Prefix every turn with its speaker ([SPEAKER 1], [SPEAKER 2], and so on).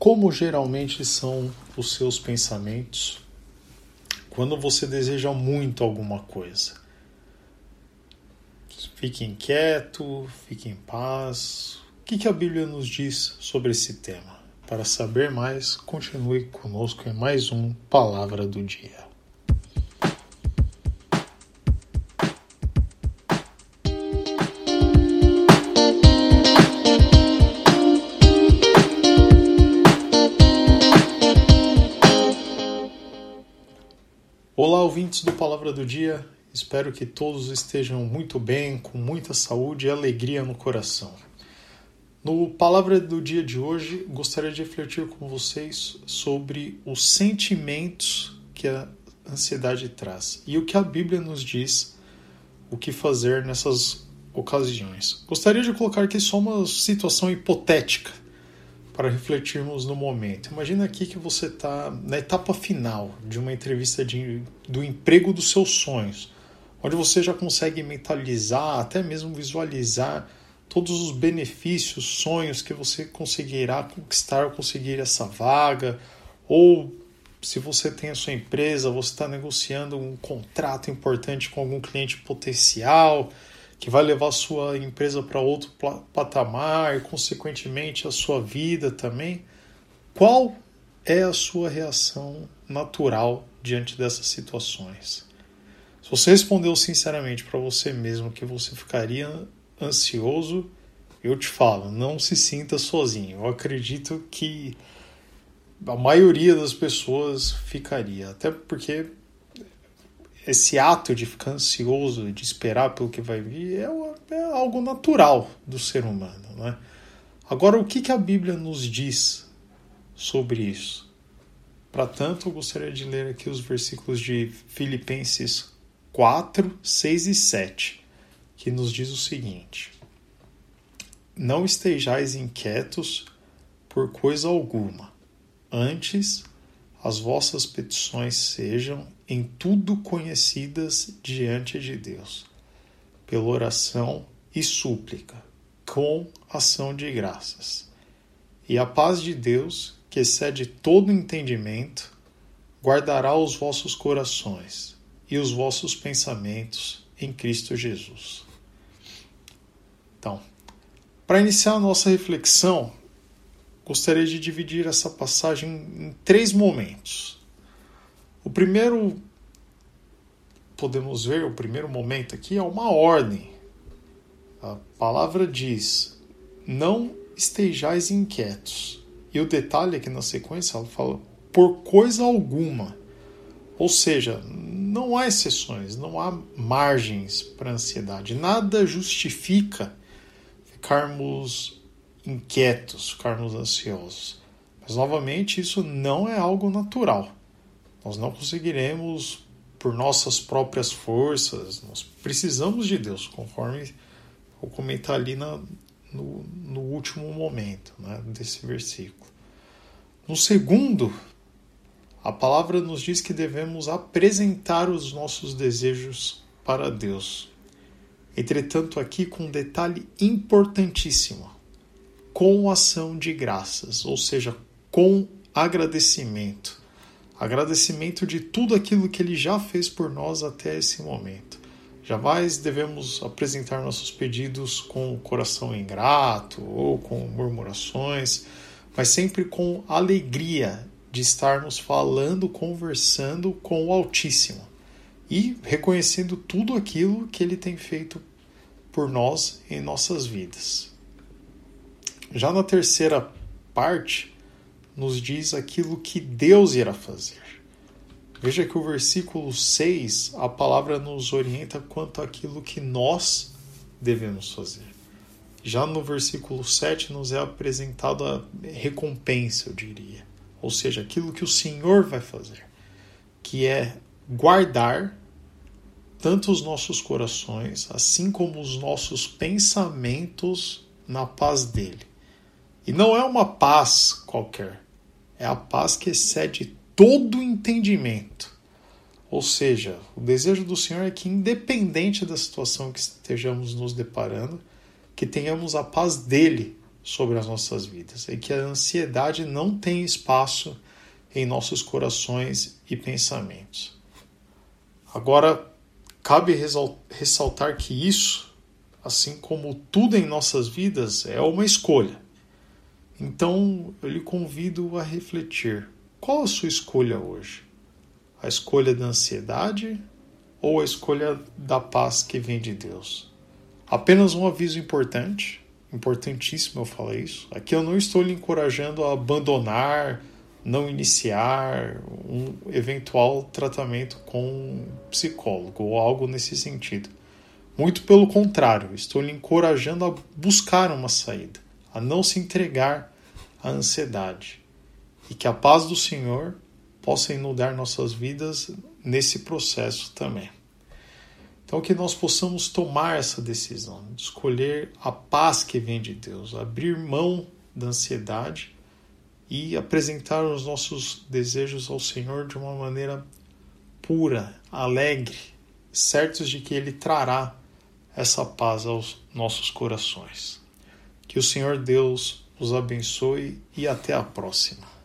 [SPEAKER 1] Como geralmente são os seus pensamentos quando você deseja muito alguma coisa? Fique inquieto, fique em paz. O que a Bíblia nos diz sobre esse tema? Para saber mais, continue conosco em mais um Palavra do Dia. Olá, ouvintes do Palavra do Dia. Espero que todos estejam muito bem, com muita saúde e alegria no coração. No Palavra do Dia de hoje, gostaria de refletir com vocês sobre os sentimentos que a ansiedade traz e o que a Bíblia nos diz o que fazer nessas ocasiões. Gostaria de colocar aqui só uma situação hipotética para refletirmos no momento. Imagina aqui que você está na etapa final de uma entrevista de, do emprego dos seus sonhos, onde você já consegue mentalizar, até mesmo visualizar todos os benefícios, sonhos que você conseguirá conquistar conseguir essa vaga, ou se você tem a sua empresa, você está negociando um contrato importante com algum cliente potencial que vai levar sua empresa para outro patamar e, consequentemente, a sua vida também. Qual é a sua reação natural diante dessas situações? Se você respondeu sinceramente para você mesmo que você ficaria ansioso, eu te falo, não se sinta sozinho. Eu acredito que a maioria das pessoas ficaria, até porque esse ato de ficar ansioso, de esperar pelo que vai vir, é, é algo natural do ser humano. Né? Agora, o que, que a Bíblia nos diz sobre isso? Para tanto, eu gostaria de ler aqui os versículos de Filipenses 4, 6 e 7, que nos diz o seguinte: Não estejais inquietos por coisa alguma, antes as vossas petições sejam em tudo conhecidas diante de Deus, pela oração e súplica, com ação de graças. E a paz de Deus, que excede todo entendimento, guardará os vossos corações e os vossos pensamentos em Cristo Jesus. Então, para iniciar a nossa reflexão, gostaria de dividir essa passagem em três momentos. O primeiro, podemos ver, o primeiro momento aqui é uma ordem. A palavra diz: não estejais inquietos. E o detalhe aqui na sequência, ela fala: por coisa alguma. Ou seja, não há exceções, não há margens para ansiedade. Nada justifica ficarmos inquietos, ficarmos ansiosos. Mas novamente, isso não é algo natural. Nós não conseguiremos por nossas próprias forças, nós precisamos de Deus, conforme vou comentar ali na, no, no último momento né, desse versículo. No segundo, a palavra nos diz que devemos apresentar os nossos desejos para Deus. Entretanto, aqui com um detalhe importantíssimo: com ação de graças, ou seja, com agradecimento agradecimento de tudo aquilo que ele já fez por nós até esse momento. Jamais devemos apresentar nossos pedidos com o coração ingrato ou com murmurações, mas sempre com alegria de estarmos falando, conversando com o Altíssimo e reconhecendo tudo aquilo que ele tem feito por nós em nossas vidas. Já na terceira parte, nos diz aquilo que Deus irá fazer. Veja que o versículo 6, a palavra nos orienta quanto àquilo que nós devemos fazer. Já no versículo 7 nos é apresentado a recompensa, eu diria. Ou seja, aquilo que o Senhor vai fazer, que é guardar tanto os nossos corações, assim como os nossos pensamentos na paz dele. E não é uma paz qualquer, é a paz que excede todo entendimento. Ou seja, o desejo do Senhor é que, independente da situação que estejamos nos deparando, que tenhamos a paz dele sobre as nossas vidas e que a ansiedade não tem espaço em nossos corações e pensamentos. Agora, cabe ressaltar que isso, assim como tudo em nossas vidas, é uma escolha. Então, eu lhe convido a refletir: qual a sua escolha hoje? A escolha da ansiedade ou a escolha da paz que vem de Deus? Apenas um aviso importante, importantíssimo eu falar isso. Aqui eu não estou lhe encorajando a abandonar, não iniciar um eventual tratamento com um psicólogo ou algo nesse sentido. Muito pelo contrário, estou lhe encorajando a buscar uma saída, a não se entregar à ansiedade. E que a paz do Senhor possa inundar nossas vidas nesse processo também. Então, que nós possamos tomar essa decisão, de escolher a paz que vem de Deus, abrir mão da ansiedade e apresentar os nossos desejos ao Senhor de uma maneira pura, alegre, certos de que Ele trará essa paz aos nossos corações. Que o Senhor Deus os abençoe e até a próxima.